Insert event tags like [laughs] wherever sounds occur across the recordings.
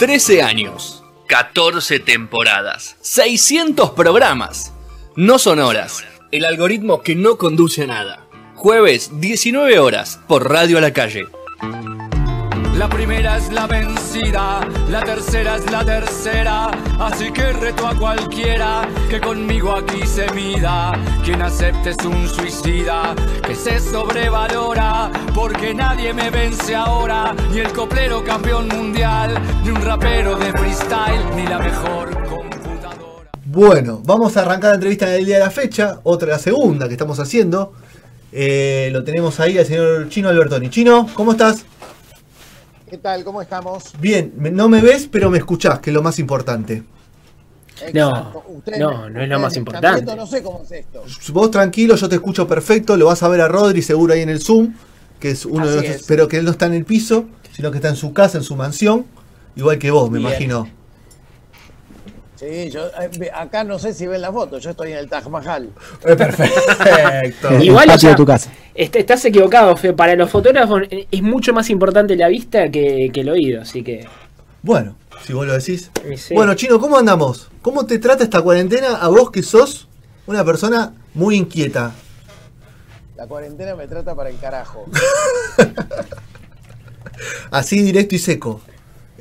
13 años, 14 temporadas, 600 programas. No son horas. El algoritmo que no conduce a nada. Jueves, 19 horas, por Radio a la Calle. La primera es la vencida, la tercera es la tercera, así que reto a cualquiera que conmigo aquí se mida. Quien acepte es un suicida, que se sobrevalora, porque nadie me vence ahora, ni el coplero campeón mundial, ni un rapero de freestyle, ni la mejor computadora. Bueno, vamos a arrancar la entrevista del día de la fecha, otra la segunda que estamos haciendo. Eh, lo tenemos ahí al señor Chino Albertoni. Chino, ¿cómo estás? ¿Qué tal? ¿Cómo estamos? Bien, me- no me ves, pero me escuchás, que es lo más importante. Exacto. Ustedes no, no es lo ustedes más están importante. viendo, No sé cómo es esto. Vos tranquilo, yo te escucho perfecto, lo vas a ver a Rodri seguro ahí en el Zoom, que es uno de Así nuestros, es. pero que él no está en el piso, sino que está en su casa, en su mansión, igual que vos, me Bien. imagino. Sí, yo eh, acá no sé si ven la foto, yo estoy en el Taj Mahal. Eh, perfecto. [laughs] Igual, o patio sea, de tu casa. est- estás equivocado, Fe. Para los fotógrafos eh, es mucho más importante la vista que, que el oído, así que. Bueno, si vos lo decís. sí. Bueno, Chino, ¿cómo andamos? ¿Cómo te trata esta cuarentena a vos que sos una persona muy inquieta? La cuarentena me trata para el carajo. [laughs] Así directo y seco.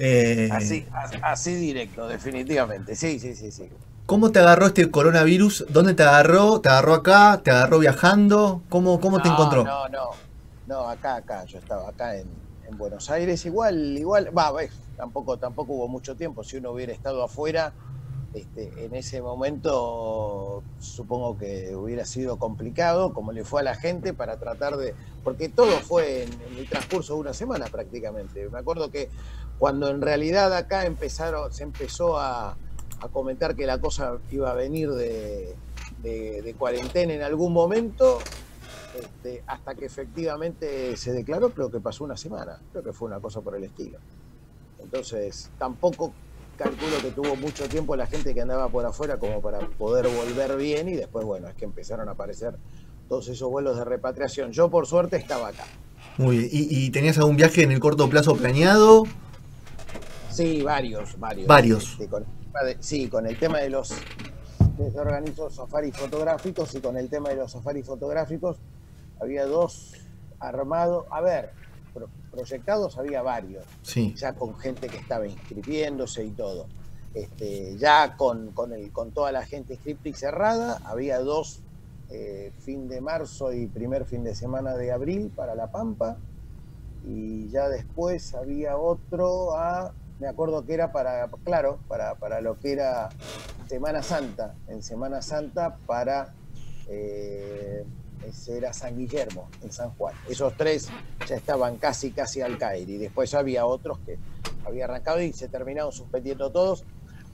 Eh, Así, así, directo, definitivamente. Sí, sí, sí, sí. ¿Cómo te agarró este coronavirus? ¿Dónde te agarró? ¿Te agarró acá? ¿Te agarró viajando? ¿Cómo, cómo te encontró? No, no, no, acá, acá, yo estaba acá en, en Buenos Aires, igual, igual, va, ves, tampoco, tampoco hubo mucho tiempo, si uno hubiera estado afuera, este, en ese momento supongo que hubiera sido complicado, como le fue a la gente, para tratar de, porque todo fue en, el transcurso de una semana prácticamente. Me acuerdo que cuando en realidad acá empezaron, se empezó a, comentar que la cosa iba a venir de cuarentena en algún momento, este, hasta que efectivamente se declaró, creo que pasó una semana, creo que fue una cosa por el estilo. Entonces, tampoco calculo que tuvo mucho tiempo la gente que andaba por afuera como para poder volver bien y después, bueno, es que empezaron a aparecer todos esos vuelos de repatriación. Yo, por suerte, estaba acá. Muy bien. ¿Y, y tenías algún viaje en el corto plazo planeado? Sí, varios, varios. Varios. Este, con sí, con el tema de los. organizo safaris fotográficos y con el tema de los safaris fotográficos había dos armados. A ver, pro- proyectados había varios, Sí. ya con gente que estaba inscribiéndose y todo. Este, ya con, con, el, con toda la gente inscripta y cerrada, había dos eh, fin de marzo y primer fin de semana de abril para La Pampa y ya después había otro a, me acuerdo que era para, claro, para, para lo que era Semana Santa, en Semana Santa para, eh, ese era San Guillermo, en San Juan. Esos tres ya estaban casi, casi al caer y después había otros que había arrancado y se terminaron suspendiendo todos.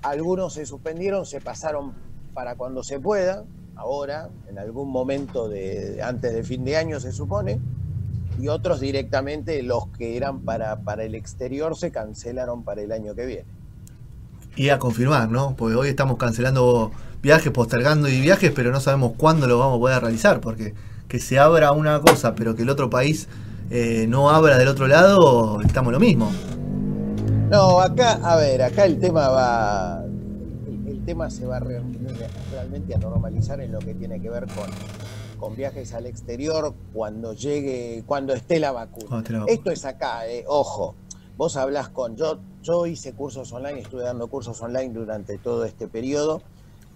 Algunos se suspendieron, se pasaron para cuando se pueda, ahora, en algún momento de, antes del fin de año se supone, y otros directamente los que eran para, para el exterior se cancelaron para el año que viene. Y a confirmar, ¿no? Porque hoy estamos cancelando viajes, postergando y viajes, pero no sabemos cuándo lo vamos a poder realizar, porque que se abra una cosa, pero que el otro país eh, no abra del otro lado, estamos lo mismo. No, acá, a ver, acá el tema va, el, el tema se va re- realmente a normalizar en lo que tiene que ver con, con viajes al exterior cuando llegue, cuando esté la vacuna. Esto es acá, eh, ojo. Vos hablas con, yo, yo hice cursos online, estuve dando cursos online durante todo este periodo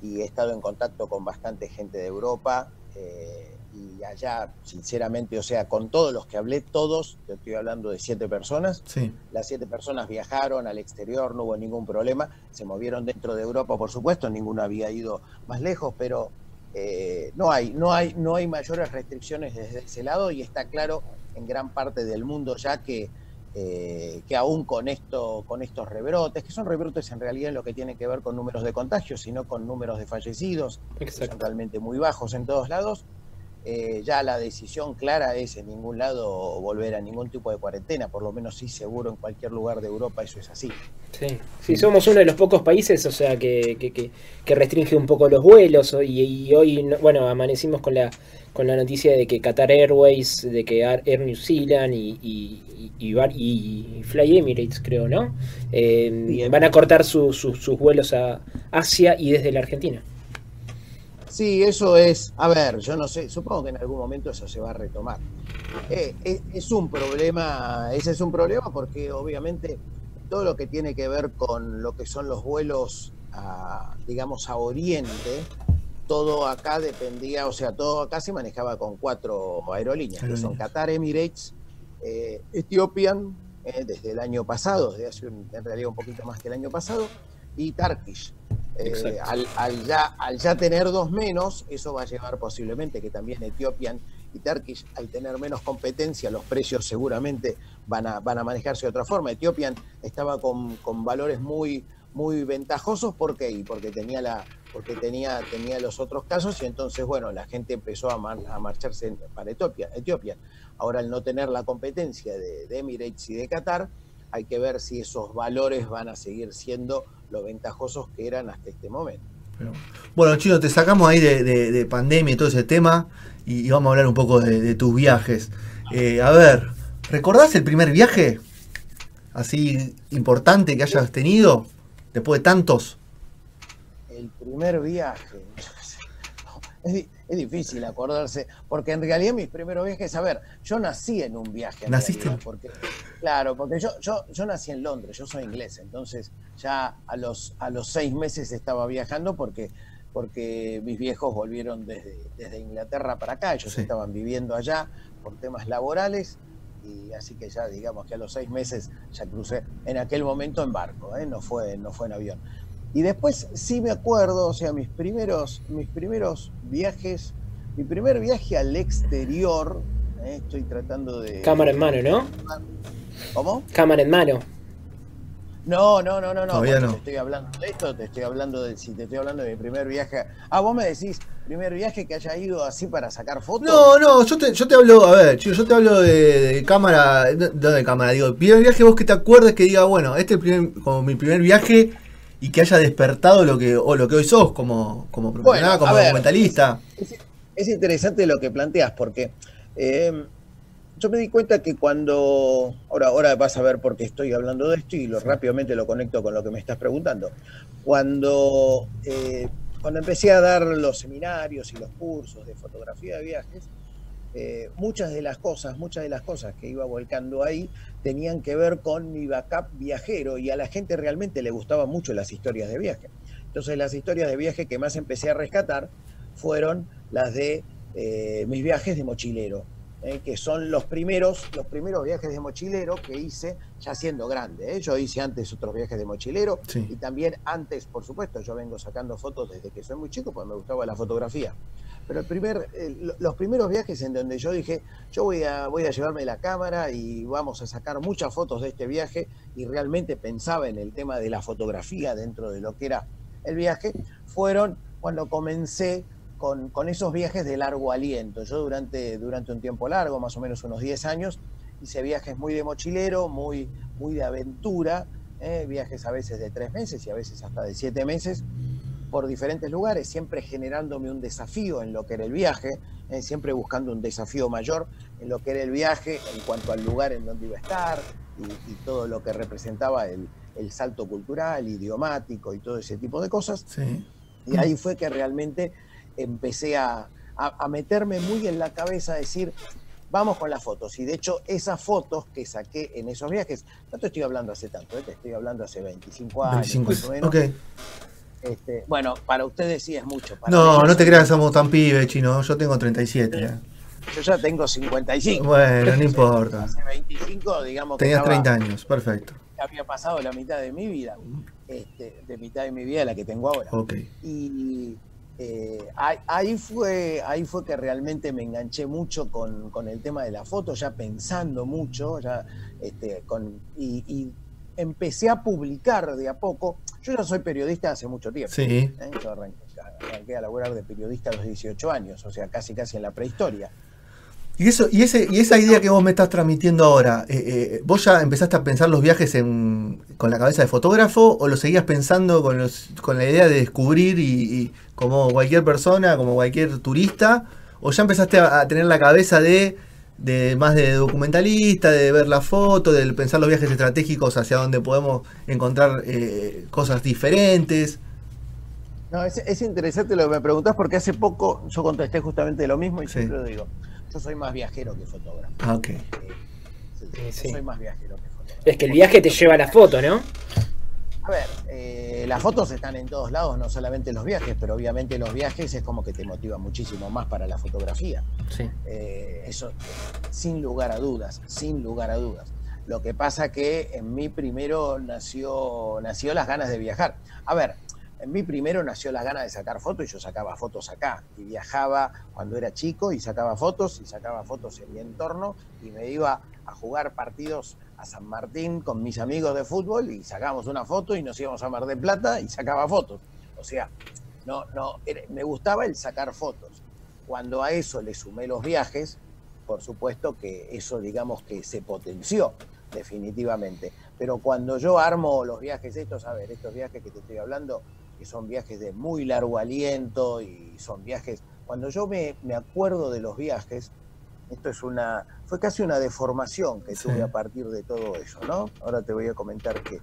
y he estado en contacto con bastante gente de Europa eh, y allá, sinceramente, o sea, con todos los que hablé, todos, te estoy hablando de siete personas, Sí. las siete personas viajaron al exterior, no hubo ningún problema. Se movieron dentro de Europa, por supuesto, ninguno había ido más lejos, pero eh, no hay, no hay, no hay mayores restricciones desde ese lado y está claro en gran parte del mundo ya que, eh, que aún con esto, con estos rebrotes, que son rebrotes en realidad en lo que tiene que ver con números de contagios, sino con números de fallecidos, que son realmente muy bajos en todos lados. eh, ya la decisión clara es en ningún lado volver a ningún tipo de cuarentena, por lo menos sí seguro en cualquier lugar de Europa eso es así. Sí, sí somos uno de los pocos países, o sea, que, que, que, restringe un poco los vuelos y, hoy, bueno, amanecimos con la con la noticia de que Qatar Airways, de que Air New Zealand y, y, y, Fly Emirates, creo, ¿no? Eh, van a cortar sus vuelos a Asia y desde la Argentina. Sí, eso es, a ver, yo no sé, supongo que en algún momento eso se va a retomar. Eh, es, un problema, ese es un problema porque obviamente todo lo que tiene que ver con lo que son los vuelos, a, digamos, a Oriente, todo acá dependía, o sea, todo acá se manejaba con cuatro aerolíneas, que son Qatar Emirates, eh, Ethiopian, eh, desde el año pasado, desde hace en realidad un poquito más que el año pasado, y Turkish. Eh, al, ya, al ya tener dos menos, eso va a llevar posiblemente que también Ethiopian y Turkish, al tener menos competencia, los precios seguramente van a, van a manejarse de otra forma. Ethiopian estaba con, con valores muy, muy ventajosos, ¿por qué? Porque tenía, la, porque tenía, tenía los otros casos y entonces, bueno, la gente empezó a, marcharse para Etiopía, Etiopía. Ahora, al no tener la competencia de, Emirates y de Qatar, hay que ver si esos valores van a seguir siendo lo ventajosos que eran hasta este momento. Bueno, Chino, te sacamos ahí de, pandemia y todo ese tema y, vamos a hablar un poco de, tus viajes. Eh, a ver, ¿recordás el primer viaje así importante que hayas tenido después de tantos? El primer viaje. [laughs] Es, es difícil acordarse, porque en realidad mis primeros viajes, a ver, yo nací en un viaje. ¿Naciste? porque, claro, porque yo, yo, yo nací en Londres, yo soy inglés, entonces ya a los, a los seis meses estaba viajando porque, porque mis viejos volvieron desde, desde Inglaterra para acá, ellos estaban viviendo allá por temas laborales y así que ya digamos que a los seis meses ya crucé en aquel momento en barco, ¿eh? no, fue, no fue en avión. Y después sí me acuerdo, o sea, mis primeros, mis primeros viajes, mi primer viaje al exterior, eh, estoy tratando de... Cámara en mano, ¿no? ¿Cómo? Cámara en mano. No, no, no, no, no. Todavía no. Te estoy hablando de esto, te estoy hablando de si te estoy hablando de mi primer viaje. Ah, vos me decís, primer viaje que haya ido así para sacar fotos. No, no, yo te, yo te hablo, a ver, yo te hablo de, cámara, no de cámara, digo, primer viaje vos que te acuerdes que diga, bueno, este es primer, como mi primer viaje y que haya despertado lo que, o lo que hoy sos como, como profesional, como documentalista. Es, interesante lo que planteas, porque eh, yo me di cuenta que cuando. Ahora, ahora vas a ver por qué estoy hablando de esto y lo, rápidamente lo conecto con lo que me estás preguntando. Cuando, eh, cuando empecé a dar los seminarios y los cursos de fotografía de viajes, eh, muchas de las cosas, muchas de las cosas que iba volcando ahí tenían que ver con mi backup viajero y a la gente realmente le gustaban mucho las historias de viaje. Entonces las historias de viaje que más empecé a rescatar fueron las de eh, mis viajes de mochilero, eh, que son los primeros, los primeros viajes de mochilero que hice ya siendo grande. Yo hice antes otros viajes de mochilero y también antes, por supuesto, yo vengo sacando fotos desde que soy muy chico, porque me gustaba la fotografía. Pero el primer, los primeros viajes en donde yo dije, yo voy a, voy a llevarme la cámara y vamos a sacar muchas fotos de este viaje y realmente pensaba en el tema de la fotografía dentro de lo que era el viaje, fueron cuando comencé con, esos viajes de largo aliento. Yo durante, durante un tiempo largo, más o menos unos 10 años, hice viajes muy de mochilero, muy, muy de aventura, ¿eh? viajes a veces de tres meses y a veces hasta de siete meses, por diferentes lugares, siempre generándome un desafío en lo que era el viaje, eh, siempre buscando un desafío mayor en lo que era el viaje en cuanto al lugar en donde iba a estar y, todo lo que representaba el, salto cultural, idiomático y todo ese tipo de cosas. Y ahí fue que realmente empecé a, meterme muy en la cabeza, a decir, vamos con las fotos. Y de hecho, esas fotos que saqué en esos viajes, no te estoy hablando hace tanto, ¿eh? te estoy hablando hace 25 años. 25 más o menos. Este, bueno, para ustedes sí es mucho. no, no te creas, somos tan pibes, chino. Yo tengo 37. ¿eh? Yo ya tengo 55. Bueno, no [laughs] importa. Hace 25, digamos. Tenías 30 años, perfecto. Había pasado la mitad de mi vida, este, de mitad de mi vida la que tengo ahora. Y eh, ahí, fue, ahí fue que realmente me enganché mucho con, el tema de la foto, ya pensando mucho, ya este, con, y empecé a publicar de a poco. Yo ya soy periodista hace mucho tiempo. Sí. ¿eh? Yo arranqué a laburar de periodista a los 18 años, o sea, casi casi en la prehistoria. Y, eso, y, ese, y esa idea que vos me estás transmitiendo ahora, eh, eh, ¿vos ya empezaste a pensar los viajes en, con la cabeza de fotógrafo o lo seguías pensando con, los, con la idea de descubrir y, como cualquier persona, como cualquier turista? ¿O ya empezaste a, tener la cabeza de, de, más de documentalista, de ver la foto, de pensar los viajes estratégicos hacia donde podemos encontrar eh, cosas diferentes? No, es, es, interesante lo que me preguntás porque hace poco yo contesté justamente lo mismo y siempre lo digo. Yo soy más viajero que fotógrafo. Ah, ok. Eh, soy más viajero que fotógrafo. Es que el viaje te lleva a la foto, ¿no? A ver, eh, las fotos están en todos lados, no solamente los viajes, pero obviamente los viajes es como que te motiva muchísimo más para la fotografía. Sí. Eh, eso, sin lugar a dudas, sin lugar a dudas. Lo que pasa que en mí primero nació, nació las ganas de viajar. A ver, en mí primero nació la gana de sacar fotos y yo sacaba fotos acá. Y viajaba cuando era chico y sacaba fotos y sacaba fotos en mi entorno y me iba a jugar partidos a San Martín con mis amigos de fútbol y sacábamos una foto y nos íbamos a Mar de Plata y sacaba fotos. O sea, no, no, me gustaba el sacar fotos. Cuando a eso le sumé los viajes, por supuesto que eso digamos que se potenció definitivamente. Pero cuando yo armo los viajes estos, a ver, estos viajes que te estoy hablando, que son viajes de muy largo aliento y son viajes, cuando yo me, me acuerdo de los viajes, esto es una, fue casi una deformación que tuve a partir de todo eso, ¿no? Ahora te voy a comentar que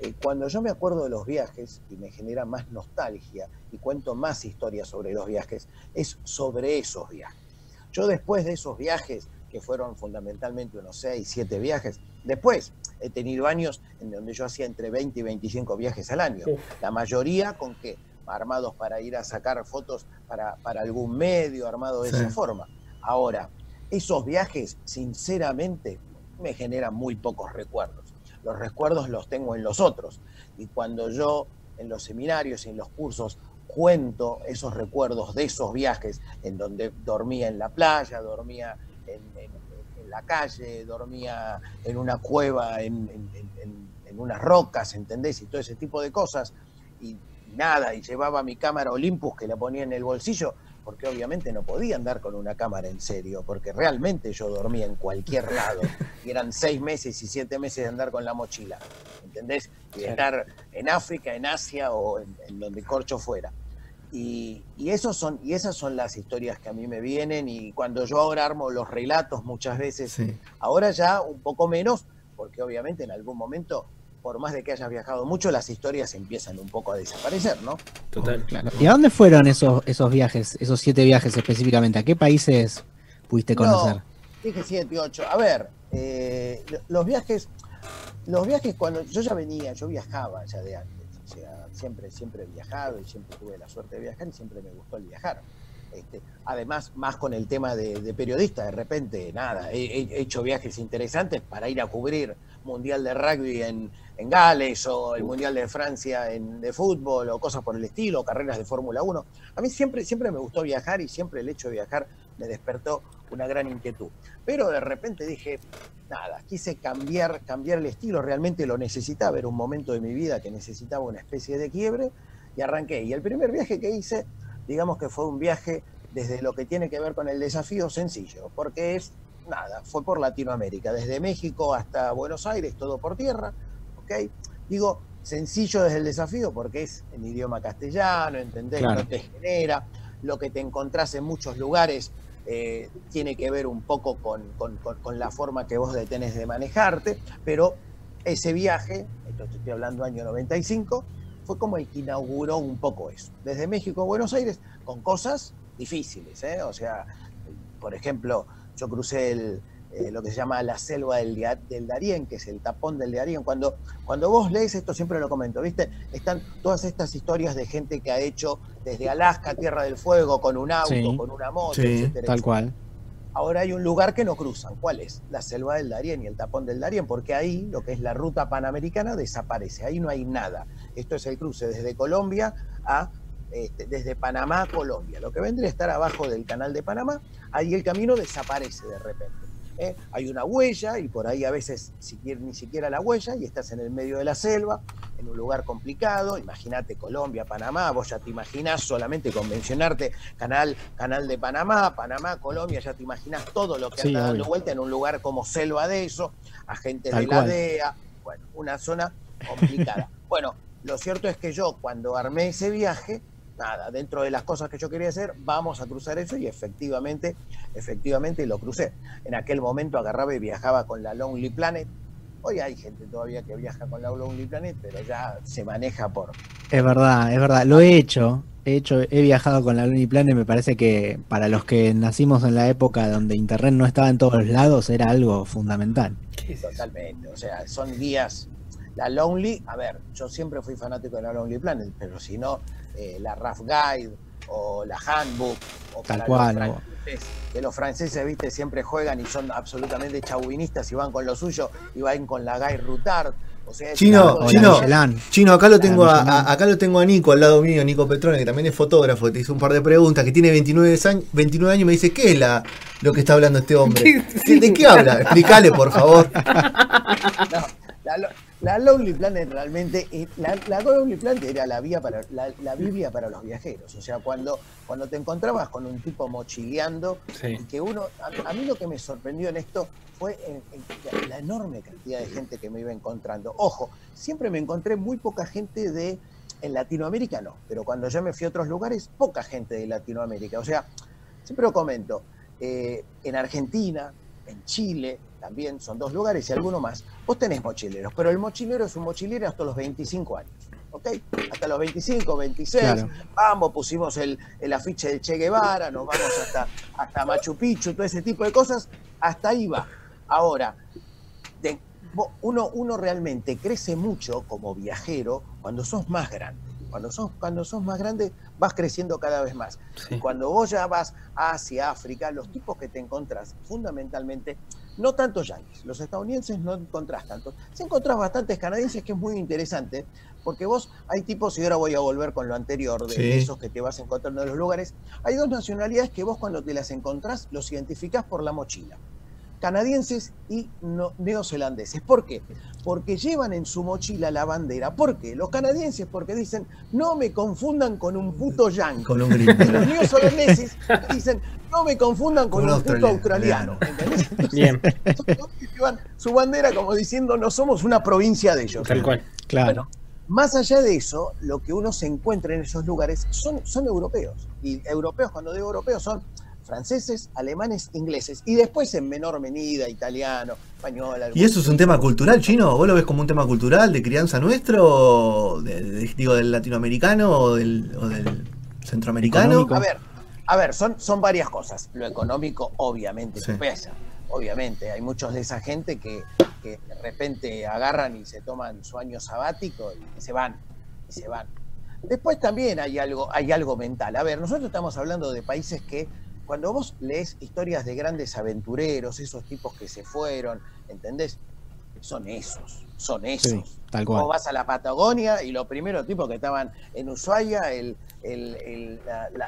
eh, cuando yo me acuerdo de los viajes y me genera más nostalgia y cuento más historias sobre los viajes, es sobre esos viajes. Yo después de esos viajes, que fueron fundamentalmente unos 6, 7 viajes, después he tenido años en donde yo hacía entre 20 y 25 viajes al año. La mayoría con que armados para ir a sacar fotos para, algún medio, armado de esa forma. Ahora, esos viajes, sinceramente, me generan muy pocos recuerdos. Los recuerdos los tengo en los otros. Y cuando yo en los seminarios y en los cursos cuento esos recuerdos de esos viajes en donde dormía en la playa, dormía en, la calle, dormía en una cueva, en, unas rocas, ¿entendés? Y todo ese tipo de cosas. Y nada, y llevaba mi cámara Olympus que la ponía en el bolsillo, porque obviamente no podía andar con una cámara en serio, porque realmente yo dormía en cualquier lado. Y eran seis meses y siete meses de andar con la mochila, ¿entendés? Y estar en África, en Asia o en, en donde corcho fuera. Y, esos son, y esas son las historias que a mí me vienen y cuando yo ahora armo los relatos muchas veces, ahora ya un poco menos, porque obviamente en algún momento, por más de que hayas viajado mucho, las historias empiezan un poco a desaparecer, ¿no? Total. Claro. ¿Y a dónde fueron esos, esos viajes, esos siete viajes específicamente? ¿A qué países pudiste conocer? No, dije siete, ocho. A ver, eh, los viajes, los viajes cuando yo ya venía, yo viajaba ya de antes siempre, siempre he viajado y siempre tuve la suerte de viajar y siempre me gustó el viajar. Este, además, más con el tema de, periodista, de repente, nada, he, hecho viajes interesantes para ir a cubrir Mundial de Rugby en, en Gales o el Mundial de Francia en, de fútbol o cosas por el estilo, carreras de Fórmula 1. A mí siempre, siempre me gustó viajar y siempre el hecho de viajar me despertó una gran inquietud. Pero de repente dije, nada, quise cambiar, cambiar el estilo, realmente lo necesitaba, era un momento de mi vida que necesitaba una especie de quiebre y arranqué. Y el primer viaje que hice, digamos que fue un viaje desde lo que tiene que ver con el desafío sencillo, porque es nada, fue por Latinoamérica, desde México hasta Buenos Aires, todo por tierra, ¿ok? Digo, sencillo desde el desafío porque es en idioma castellano, entendés, no te genera, lo que te encontrás en muchos lugares eh, tiene que ver un poco con, la forma que vos tenés de manejarte, pero ese viaje, esto estoy hablando año 95, fue como el que inauguró un poco eso. Desde México a Buenos Aires, con cosas difíciles, ¿eh? o sea, por ejemplo, yo crucé el, eh, lo que se llama la selva del, del, Darién, que es el tapón del Darién. Cuando, cuando vos lees esto, siempre lo comento, ¿viste? Están todas estas historias de gente que ha hecho desde Alaska, Tierra del Fuego, con un auto, con una moto, sí, Tal cual. Ahora hay un lugar que no cruzan. ¿Cuál es? La selva del Darién y el tapón del Darién, porque ahí lo que es la ruta panamericana desaparece. Ahí no hay nada. Esto es el cruce desde Colombia a este, desde Panamá a Colombia. Lo que vendría a estar abajo del canal de Panamá, ahí el camino desaparece de repente. ¿Eh? hay una huella y por ahí a veces ni siquiera la huella y estás en el medio de la selva, en un lugar complicado, imagínate Colombia, Panamá, vos ya te imaginás solamente con mencionarte canal, canal de Panamá, Panamá, Colombia, ya te imaginas todo lo que anda dando vuelta en un lugar como selva de eso, agentes de la DEA, bueno, una zona complicada. [laughs] bueno, lo cierto es que yo cuando armé ese viaje, nada, dentro de las cosas que yo quería hacer, vamos a cruzar eso y efectivamente, efectivamente lo crucé. En aquel momento agarraba y viajaba con la Lonely Planet. Hoy hay gente todavía que viaja con la Lonely Planet, pero ya se maneja por... Es verdad, es verdad, lo he hecho. He hecho, he viajado con la Lonely Planet, me parece que para los que nacimos en la época donde internet no estaba en todos lados era algo fundamental. Totalmente, o sea, son días la Lonely, a ver, yo siempre fui fanático de la Lonely Planet, pero si no, eh, la Rough Guide o la Handbook o Tal cual, los franceses, que los franceses, viste, siempre juegan y son absolutamente chauvinistas y van con lo suyo y van con la Guy Routard. O sea, chino, chino, chino, acá lo tengo a, acá lo tengo a Nico al lado mío, Nico Petrone, que también es fotógrafo, te hizo un par de preguntas, que tiene 29 años, 29 años y me dice, ¿qué es la, lo que está hablando este hombre? [laughs] ¿De qué habla? Explícale, por favor. [laughs] No, la Lonely Planet realmente, la, la Lonely Planet era la, vía para, la, Biblia para los viajeros. O sea, cuando, cuando te encontrabas con un tipo mochileando, y que uno, a, mí lo que me sorprendió en esto fue la enorme cantidad de gente que me iba encontrando. Ojo, siempre me encontré muy poca gente de, en Latinoamérica no, pero cuando ya me fui a otros lugares, poca gente de Latinoamérica. O sea, siempre lo comento, eh, en Argentina, en Chile, también son dos lugares y alguno más, vos tenés mochileros, pero el mochilero es un mochilero hasta los 25 años. ¿ok? Hasta los 25, 26, vamos, pusimos el, el, afiche de Che Guevara, nos vamos hasta, hasta Machu Picchu, todo ese tipo de cosas, hasta ahí va. Ahora, uno, uno realmente crece mucho como viajero cuando sos más grande. Cuando sos, cuando sos más grande vas creciendo cada vez más. Y cuando vos ya vas hacia África, los tipos que te encontrás fundamentalmente no tantos yankees, los estadounidenses no encontrás tantos. Se encontrás bastantes canadienses, que es muy interesante, porque vos hay tipos, y ahora voy a volver con lo anterior, de esos que te vas encontrando en los lugares, hay dos nacionalidades que vos cuando te las encontrás los identificás por la mochila canadienses y neozelandeses. ¿Por qué? Porque llevan en su mochila la bandera. ¿Por qué? Los canadienses porque dicen, no me confundan con un puto yankee. Con un gringo. los neozelandeses dicen, no me confundan con, un, puto australiano. Bien. llevan su bandera como diciendo, no somos una provincia de ellos. Tal cual. Claro. más allá de eso, lo que uno se encuentra en esos lugares son, son europeos. Y europeos, cuando digo europeos, son franceses, alemanes, ingleses, y después en menor medida italiano, español. ¿Y eso es un tema cultural chino? ¿Vos lo ves como un tema cultural de crianza nuestro, digo, del latinoamericano o del, centroamericano? A ver, a ver, son, son varias cosas. Lo económico, obviamente, pesa. Obviamente, hay muchos de esa gente que, que, de repente agarran y se toman su año sabático y se van, y se van. Después también hay algo, hay algo mental. A ver, nosotros estamos hablando de países que cuando vos lees historias de grandes aventureros, esos tipos que se fueron, ¿entendés? Son esos, son esos. tal cual. Vos vas a la Patagonia y los primeros tipos que estaban en Ushuaia,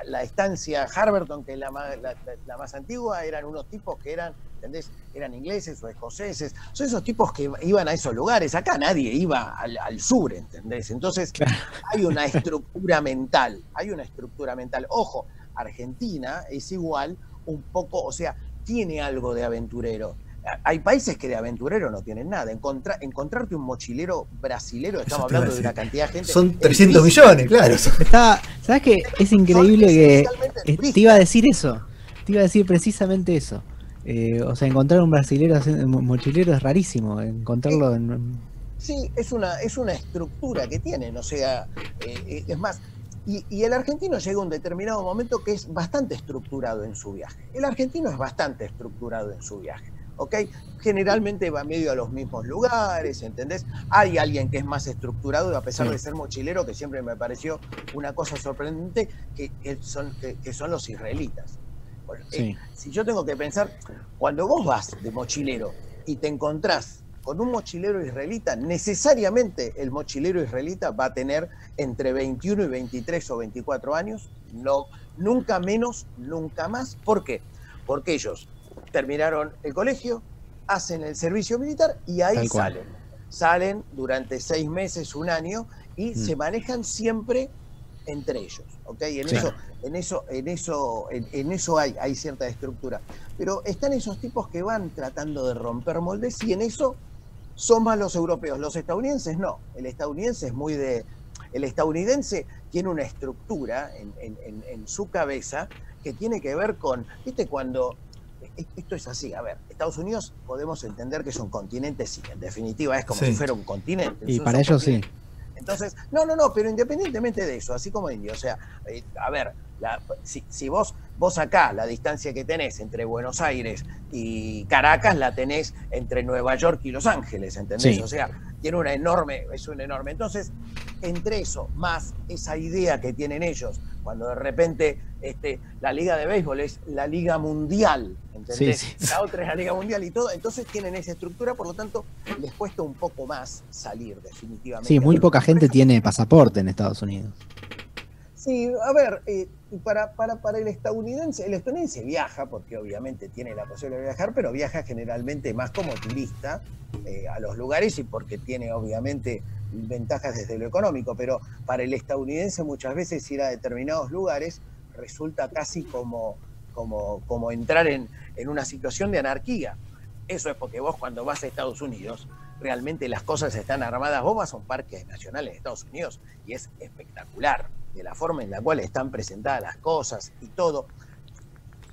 la, estancia Harberton, que es la más, antigua, eran unos tipos que eran, ¿entendés? Eran ingleses o escoceses. Son esos tipos que iban a esos lugares. Acá nadie iba al, sur, ¿entendés? Entonces hay una estructura mental, hay una estructura mental. Ojo, Argentina es igual un poco, o sea, tiene algo de aventurero. Hay países que de aventurero no tienen nada. encontrarte un mochilero brasilero, estamos hablando de una cantidad de gente. Son 300 millones, claro. [laughs] Está, ¿Sabes qué? Es increíble que. Te iba a decir eso. Te iba a decir precisamente eso. Eh, o sea, encontrar un brasilero mochilero es rarísimo. Encontrarlo en. Sí, es una, es una estructura que tienen. O sea, eh, eh, es más, y, el argentino llega a un determinado momento que es bastante estructurado en su viaje. El argentino es bastante estructurado en su viaje. ¿ok? Generalmente va medio a los mismos lugares, ¿entendés? Hay alguien que es más estructurado, a pesar de ser mochilero, que siempre me pareció una cosa sorprendente, que, son, que, son los israelitas. Eh, si yo tengo que pensar, cuando vos vas de mochilero y te encontrás con un mochilero israelita, necesariamente el mochilero israelita va a tener entre 21 y 23 o 24 años, no, nunca menos, nunca más. ¿Por qué? Porque ellos terminaron el colegio, hacen el servicio militar y ahí salen. Salen durante seis meses, un año, y Mm. se manejan siempre entre ellos. ¿ok? En Sí. eso, en eso, en eso, en, en eso hay, hay cierta estructura. Pero están esos tipos que van tratando de romper moldes y en eso son más los europeos. Los estadounidenses no. El estadounidense es muy de. El estadounidense tiene una estructura en, en- su cabeza que tiene que ver con. ¿Viste cuando.? e- Esto es así, a ver, Estados Unidos podemos entender que es un continente, sí, en definitiva es como Sí. si fuera un continente. Y para ellos sí. Entonces, no, no, no, pero independientemente de eso, así como India, o sea, eh, a ver, la- si, si vos, vos acá, la distancia que tenés entre Buenos Aires y Caracas, la tenés entre Nueva York y Los Ángeles, ¿entendés? Sí. O sea, tiene una enorme, es un enorme. Entonces, entre eso, más esa idea que tienen ellos, cuando de repente este, la liga de béisbol es la liga mundial, ¿entendés? Sí, sí. La otra es la liga mundial y todo, entonces tienen esa estructura, por lo tanto, les cuesta un poco más salir definitivamente. Sí, muy poca gente tiene pasaporte en Estados Unidos. Sí, a ver, eh, para, para, para el estadounidense, el estadounidense viaja, porque obviamente tiene la posibilidad de viajar, pero viaja generalmente más como turista eh, a los lugares y porque tiene obviamente ventajas desde lo económico, pero para el estadounidense muchas veces ir a determinados lugares resulta casi como, como, como entrar en, en una situación de anarquía. Eso es porque vos cuando vas a Estados Unidos, realmente las cosas están armadas. Vos vas a un parque nacional en Estados Unidos y es espectacular de la forma en la cual están presentadas las cosas y todo.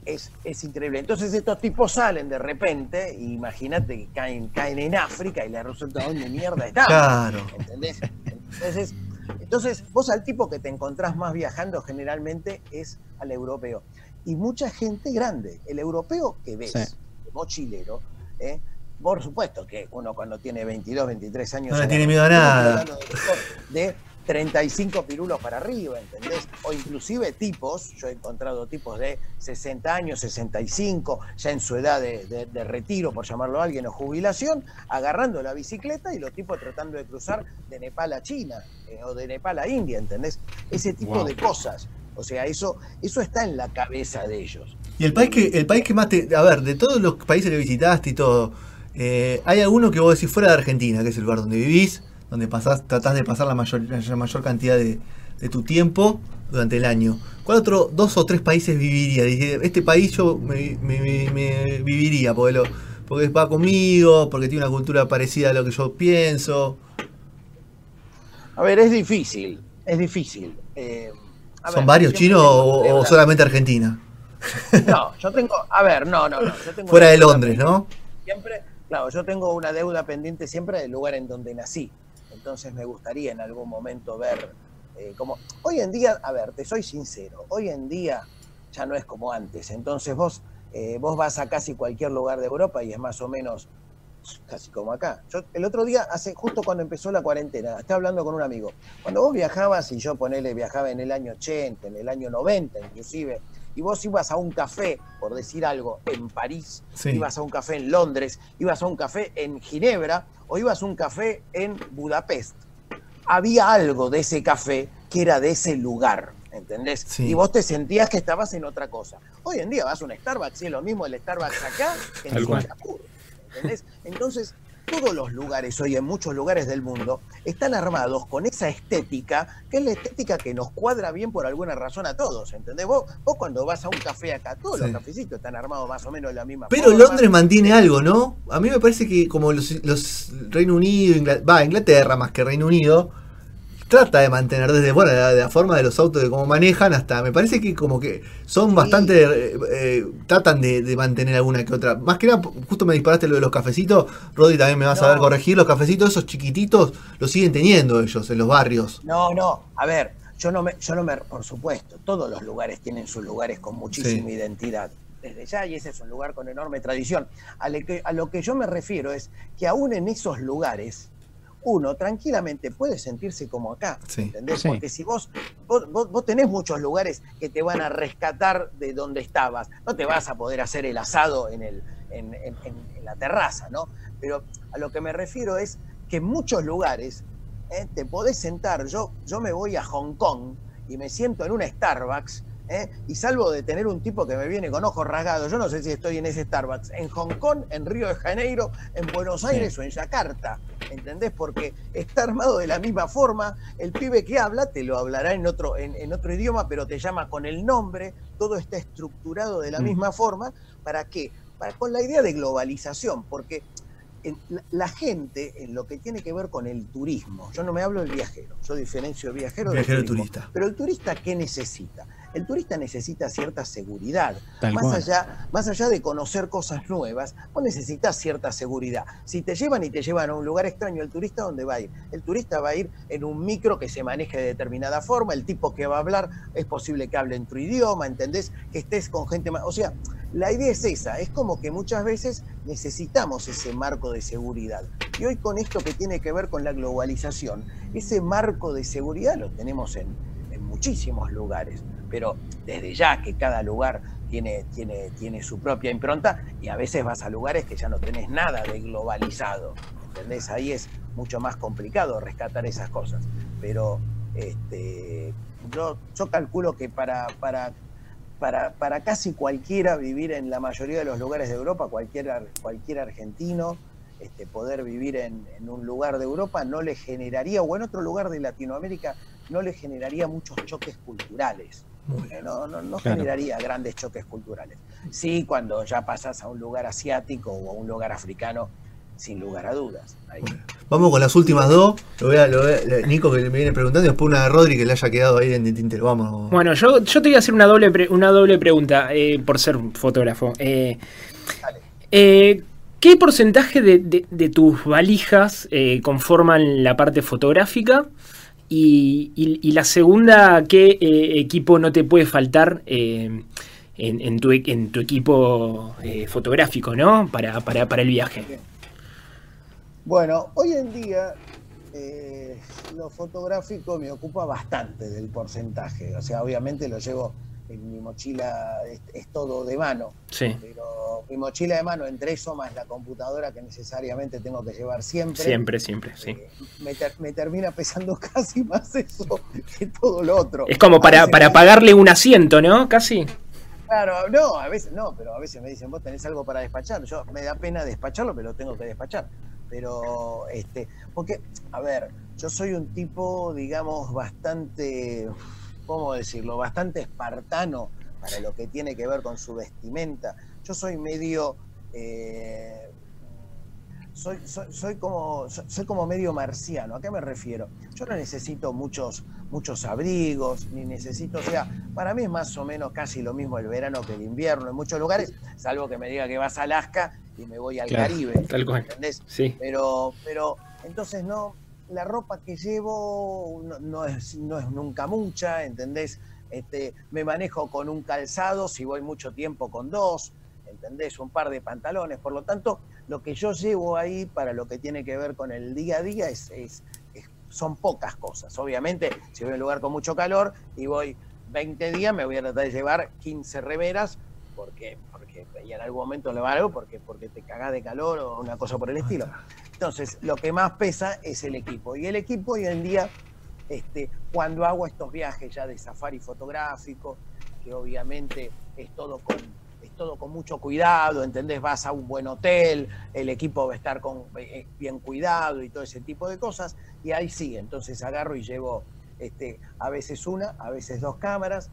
Es, es increíble. Entonces estos tipos salen de repente, imagínate que caen, caen en África y les resulta dónde mierda están. Claro. ¿Entendés? Entonces, entonces, vos al tipo que te encontrás más viajando generalmente es al europeo. Y mucha gente grande. El europeo que ves, Sí. el mochilero, ¿eh? Por supuesto que uno cuando tiene 22, 23 años... No le tiene miedo a nada. De, de 35 pirulos para arriba, ¿entendés? O inclusive tipos, yo he encontrado tipos de 60 años, 65, ya en su edad de, de- de retiro, por llamarlo a alguien, o jubilación, agarrando la bicicleta y los tipos tratando de cruzar de Nepal a China eh, o de Nepal a India, ¿entendés? Ese tipo Wow. de cosas. O sea, eso, eso está en la cabeza de ellos. Y el país que, el país que más te. A ver, de todos los países que visitaste y todo, eh, ¿hay alguno que vos decís fuera de Argentina, que es el lugar donde vivís, donde pasás, tratás de pasar la mayor, la mayor cantidad de, de tu tiempo durante el año? ¿Cuál otro, dos o tres países viviría? Dije, este país yo me, me- me- me viviría, porque, lo, porque va conmigo, porque tiene una cultura parecida a lo que yo pienso. A ver, es difícil, es difícil. Eh, ¿Son ver, varios chinos o, solamente Argentina? No, yo tengo, a ver, no, no, no. Yo tengo Fuera de Londres, ¿no? Siempre, claro, yo tengo una deuda pendiente siempre del lugar en donde nací. Entonces me gustaría en algún momento ver eh, cómo. Hoy en día, a ver, te soy sincero, hoy en día ya no es como antes. Entonces vos, eh, vos vas a casi cualquier lugar de Europa y es más o menos casi como acá. Yo el otro día, hace justo cuando empezó la cuarentena, estaba hablando con un amigo. Cuando vos viajabas, y yo ponele, viajaba en el año 80, en el año 90 inclusive, y vos ibas a un café, por decir algo, en París, Sí. ibas a un café en Londres, ibas a un café en Ginebra o ibas a un café en Budapest. Había algo de ese café que era de ese lugar, ¿entendés? Sí. Y vos te sentías que estabas en otra cosa. Hoy en día vas a un Starbucks y es lo mismo el Starbucks acá que en. Singapur, ¿entendés? Entonces, todos los lugares hoy, en muchos lugares del mundo, están armados con esa estética, que es la estética que nos cuadra bien por alguna razón a todos, ¿entendés? Vos, vos cuando vas a un café acá, todos Sí. los cafecitos están armados más o menos de la misma Pero forma. Londres mantiene algo, ¿no? A mí me parece que como los, los Reino Unido, Ingla- va, Inglaterra más que Reino Unido, trata de mantener desde, bueno, la, la forma de los autos, de cómo manejan, hasta, me parece que como que son bastante, eh, eh, tratan de, de mantener alguna que otra. Más que nada, justo me disparaste lo de los cafecitos, Rodri también me vas a ver corregir, los cafecitos esos chiquititos los siguen teniendo ellos en los barrios. No, no, a ver, yo no me, yo no me, por supuesto, todos los lugares tienen sus lugares con muchísima Sí. identidad. Desde ya, y ese es un lugar con enorme tradición. A que, a lo que yo me refiero es que aún en esos lugares, uno tranquilamente puede sentirse como acá. Sí. ¿entendés? Sí. Porque si vos, vos, vos- tenés muchos lugares que te van a rescatar de donde estabas, no te vas a poder hacer el asado en, el, en, en- en- en la terraza, ¿no? Pero a lo que me refiero es que en muchos lugares ¿eh? te podés sentar. Yo, yo me voy a Hong Kong y me siento en un Starbucks ¿eh? Y salvo de tener un tipo que me viene con ojos rasgados, yo no sé si estoy en ese Starbucks, en Hong Kong, en Río de Janeiro, en Buenos Aires o en Yakarta, ¿entendés? Porque está armado de la misma forma, el pibe que habla te lo hablará en otro, en, otro idioma, pero te llama con el nombre, todo está estructurado de la mm. misma forma, ¿para qué? Para, con la idea de globalización, porque la gente en lo que tiene que ver con el turismo, yo no me hablo del viajero, yo diferencio el viajero, viajero del turista. Pero el turista, ¿qué necesita? El turista necesita cierta seguridad. más allá, más allá de conocer cosas nuevas, vos necesitas cierta seguridad. Si te llevan y te llevan a un lugar extraño, el turista ¿dónde va a ir? El turista va a ir en un micro que se maneje de determinada forma, el tipo que va a hablar es posible que hable en tu idioma, ¿entendés? Que estés con gente más. O sea, la idea es esa, es como que muchas veces necesitamos ese marco de seguridad. Y hoy con esto que tiene que ver con la globalización, ese marco de seguridad lo tenemos en, en muchísimos lugares pero desde ya que cada lugar tiene, tiene, tiene su propia impronta y a veces vas a lugares que ya no tenés nada de globalizado, ¿entendés? Ahí es mucho más complicado rescatar esas cosas, pero este, yo, yo calculo que para, para, para, para casi cualquiera vivir en la mayoría de los lugares de Europa, cualquier, cualquier argentino, este, poder vivir en, en, un lugar de Europa no le generaría, o en otro lugar de Latinoamérica, no le generaría muchos choques culturales. No, no, generaría grandes choques culturales. Sí, cuando ya pasas a un lugar asiático o a un lugar africano, sin lugar a dudas. Vamos con las últimas dos. Lo voy a, Nico que me viene preguntando y después una de Rodri que le haya quedado ahí en el tintero. Vamos. Bueno, yo, yo te voy a hacer una doble, una doble pregunta eh, por ser fotógrafo. Eh, eh, ¿Qué porcentaje de tus valijas conforman la parte fotográfica? Y, la segunda, ¿qué eh, equipo no te puede faltar eh, en, tu, en, tu, equipo eh, fotográfico, ¿no? Para, para, el viaje. Bueno, hoy en día lo fotográfico me ocupa bastante del porcentaje. O sea, obviamente lo llevo en mi mochila, es, todo de mano. Sí. Pero mi mochila de mano, entre eso más la computadora que necesariamente tengo que llevar siempre. Siempre, siempre, sí. Eh, me, termina pesando [laughs] casi más eso que todo lo otro. Es como para, para pagarle un asiento, ¿no? Casi. Claro, no, a veces no, pero a veces me dicen, vos tenés algo para despachar. Yo me da pena despacharlo, pero lo tengo que despachar. Pero, este, porque, a ver, yo soy un tipo, digamos, bastante ¿cómo decirlo?, bastante espartano para lo que tiene que ver con su vestimenta. Yo soy medio... Eh, soy, soy, como, soy como medio marciano. ¿A qué me refiero? Yo no necesito muchos, muchos abrigos, ni necesito, o sea, para mí es más o menos casi lo mismo el verano que el invierno en muchos lugares, salvo que me diga que vas a Alaska y me voy al Caribe. Tal cual. ¿Entendés? Sí. Pero, pero entonces no, la ropa que llevo no, es, no es nunca mucha, ¿entendés? Este, me manejo con un calzado, si voy mucho tiempo con dos, ¿entendés? Un par de pantalones. Por lo tanto, lo que yo llevo ahí para lo que tiene que ver con el día a día es, son pocas cosas. Obviamente, si voy a un lugar con mucho calor y voy 20 días, me voy a tratar de llevar 15 remeras, porque, y en algún momento le algo, porque, porque te cagás de calor o una cosa por el estilo. Entonces, lo que más pesa es el equipo. Y el equipo hoy en día, este, cuando hago estos viajes ya de safari fotográfico, que obviamente es todo con, es todo con mucho cuidado, ¿entendés? Vas a un buen hotel, el equipo va a estar con, eh, bien cuidado y todo ese tipo de cosas, y ahí sí, entonces agarro y llevo este, a veces una, a veces dos cámaras,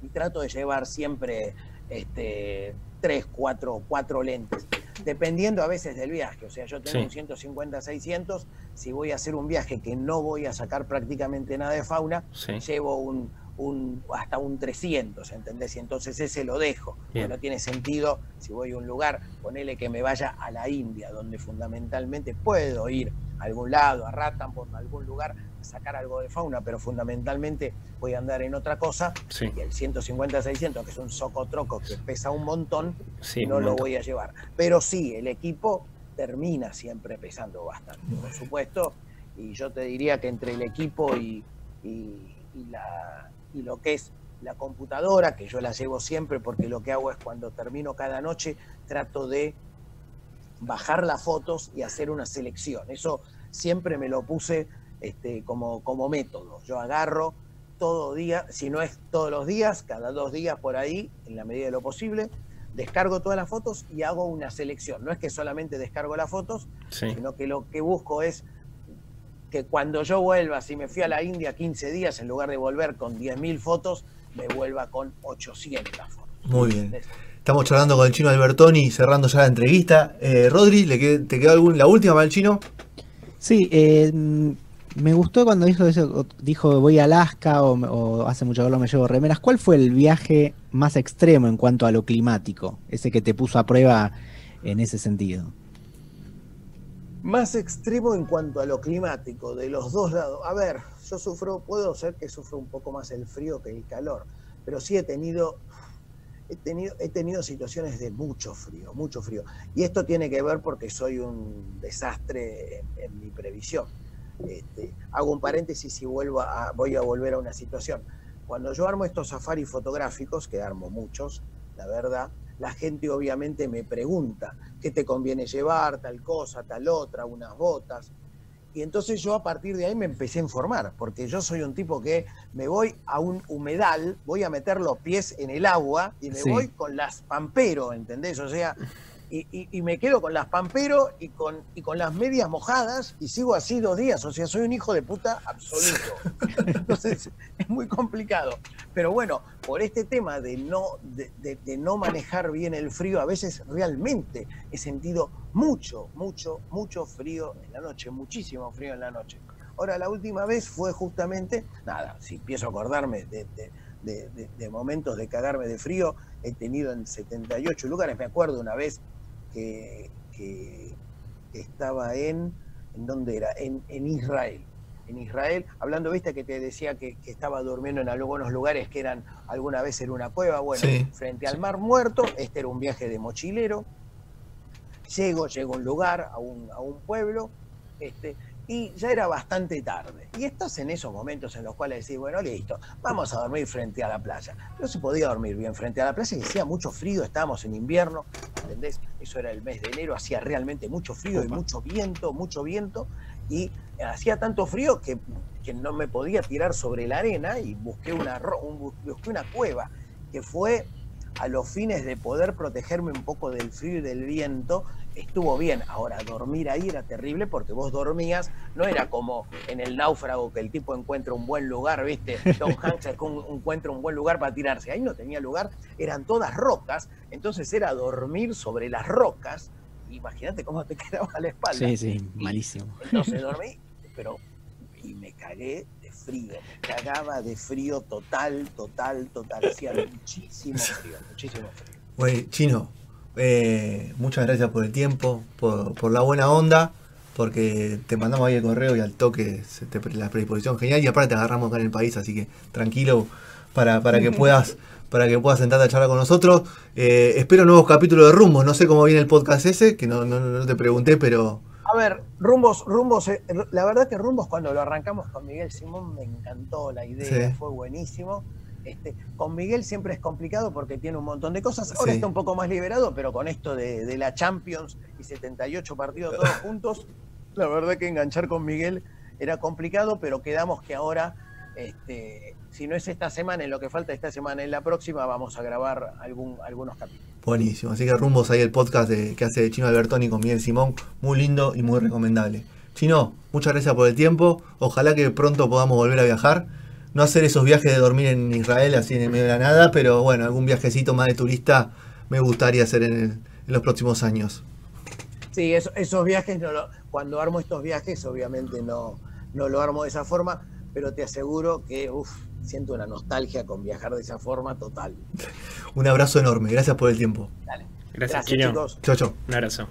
y trato de llevar siempre este, tres, cuatro, cuatro lentes dependiendo a veces del viaje. O sea, yo tengo un 150, 600, si voy a hacer un viaje que no voy a sacar prácticamente nada de fauna, llevo un, un, hasta un 300, ¿entendés? Y entonces ese lo dejo. No tiene sentido, si voy a un lugar, ponele que me vaya a la India, donde fundamentalmente puedo ir a algún lado, a Ratan, por algún lugar, sacar algo de fauna, pero fundamentalmente voy a andar en otra cosa. Y el 150-600, que es un socotroco que pesa un montón, no lo voy a llevar. Pero sí, el equipo termina siempre pesando bastante, por supuesto. Y yo te diría que entre el equipo y, y la, y lo que es la computadora, que yo la llevo siempre porque lo que hago es cuando termino cada noche, trato de bajar las fotos y hacer una selección. Eso siempre me lo puse este, como, como método. Yo agarro, todo día, si no es todos los días, cada dos días por ahí, en la medida de lo posible, descargo todas las fotos y hago una selección. No es que solamente descargo las fotos, sino que lo que busco es que cuando yo vuelva, si me fui a la India 15 días, en lugar de volver con 10.000 fotos, me vuelva con 800 fotos. Muy bien. Estamos charlando con el chino Albertoni, cerrando ya la entrevista. Eh, Rodri, ¿le ¿te quedó algún, la última para el chino? Sí, eh, me gustó cuando dijo eso, dijo voy a Alaska o, hace mucho calor me llevo remeras. ¿Cuál fue el viaje más extremo en cuanto a lo climático? Ese que te puso a prueba en ese sentido. Más extremo en cuanto a lo climático, de los dos lados. A ver, yo sufro, puedo ser que sufro un poco más el frío que el calor, pero sí he tenido, he tenido, he tenido situaciones de mucho frío, mucho frío. Y esto tiene que ver porque soy un desastre en, mi previsión. Este, hago un paréntesis y vuelvo a, voy a volver a una situación. Cuando yo armo estos safaris fotográficos, que armo muchos, la verdad, la gente obviamente me pregunta qué te conviene llevar, tal cosa, tal otra, unas botas. Y entonces yo a partir de ahí me empecé a informar, porque yo soy un tipo que me voy a un humedal, voy a meter los pies en el agua y me voy con las pampero, ¿entendés? O sea, y, me quedo con las pampero y con, y con las medias mojadas y sigo así dos días. O sea, soy un hijo de puta absoluto. [laughs] Entonces, es muy complicado. Pero bueno, por este tema de no, de, de, no manejar bien el frío, a veces realmente he sentido mucho, mucho, mucho frío en la noche, muchísimo frío en la noche. Ahora, la última vez fue justamente, nada, si empiezo a acordarme de, de, momentos de cagarme de frío, he tenido en 78 lugares. Me acuerdo una vez que, estaba en, ¿en dónde era? En, Israel. En Israel, hablando, viste que te decía que, estaba durmiendo en algunos lugares que eran alguna vez en una cueva, bueno, frente al mar muerto, este era un viaje de mochilero, llego, llego a un lugar, a un, a un pueblo, este, y ya era bastante tarde. Y estás en esos momentos en los cuales decís, bueno, listo, vamos a dormir frente a la playa. No se podía dormir bien frente a la playa, y hacía mucho frío, estábamos en invierno, ¿entendés? Eso era el mes de enero, hacía realmente mucho frío y mucho viento, mucho viento, y hacía tanto frío que, que, no me podía tirar sobre la arena y busqué una, busqué una cueva que fue a los fines de poder protegerme un poco del frío y del viento, estuvo bien. Ahora, dormir ahí era terrible porque vos dormías, no era como en el náufrago que el tipo encuentra un buen lugar, ¿viste? Tom [laughs] Hanks encuentra un buen lugar para tirarse. Ahí no tenía lugar, eran todas rocas, entonces era dormir sobre las rocas. Imagínate cómo te [laughs] quedaba la espalda. Sí, sí, malísimo. Entonces [laughs] dormí, pero y me cagué de frío, me cagaba de frío total, total, total. Hacía muchísimo frío, muchísimo frío. Güey, chino, eh, muchas gracias por el tiempo, por, la buena onda, porque te mandamos ahí el correo y al toque la predisposición genial y aparte te agarramos acá en el país, así que tranquilo para, para que [laughs] puedas para que puedas sentarte a charlar con nosotros. Eh, espero nuevos capítulos de Rumbos, no sé cómo viene el podcast ese, que no, no, te pregunté, pero... A ver, Rumbos, Rumbos, eh, la verdad que Rumbos cuando lo arrancamos con Miguel Simón me encantó la idea, fue buenísimo. Este, con Miguel siempre es complicado porque tiene un montón de cosas. Ahora está un poco más liberado, pero con esto de, la Champions y 78 partidos todos [laughs] juntos, la verdad que enganchar con Miguel era complicado, pero quedamos que ahora, este, si no es esta semana, en lo que falta esta semana, en la próxima vamos a grabar algún, algunos capítulos. Buenísimo, así que rumbos ahí el podcast que hace Chino Albertoni con Miguel Simón, muy lindo y muy recomendable. Chino, muchas gracias por el tiempo, ojalá que pronto podamos volver a viajar no hacer esos viajes de dormir en Israel así en medio de la nada, pero bueno, algún viajecito más de turista me gustaría hacer en, los próximos años. Sí, esos viajes, cuando armo estos viajes, obviamente no, no lo armo de esa forma, pero te aseguro que siento una nostalgia con viajar de esa forma total. Un abrazo enorme, gracias por el tiempo. Dale. Gracias, chicos. Chao, chao. Un abrazo.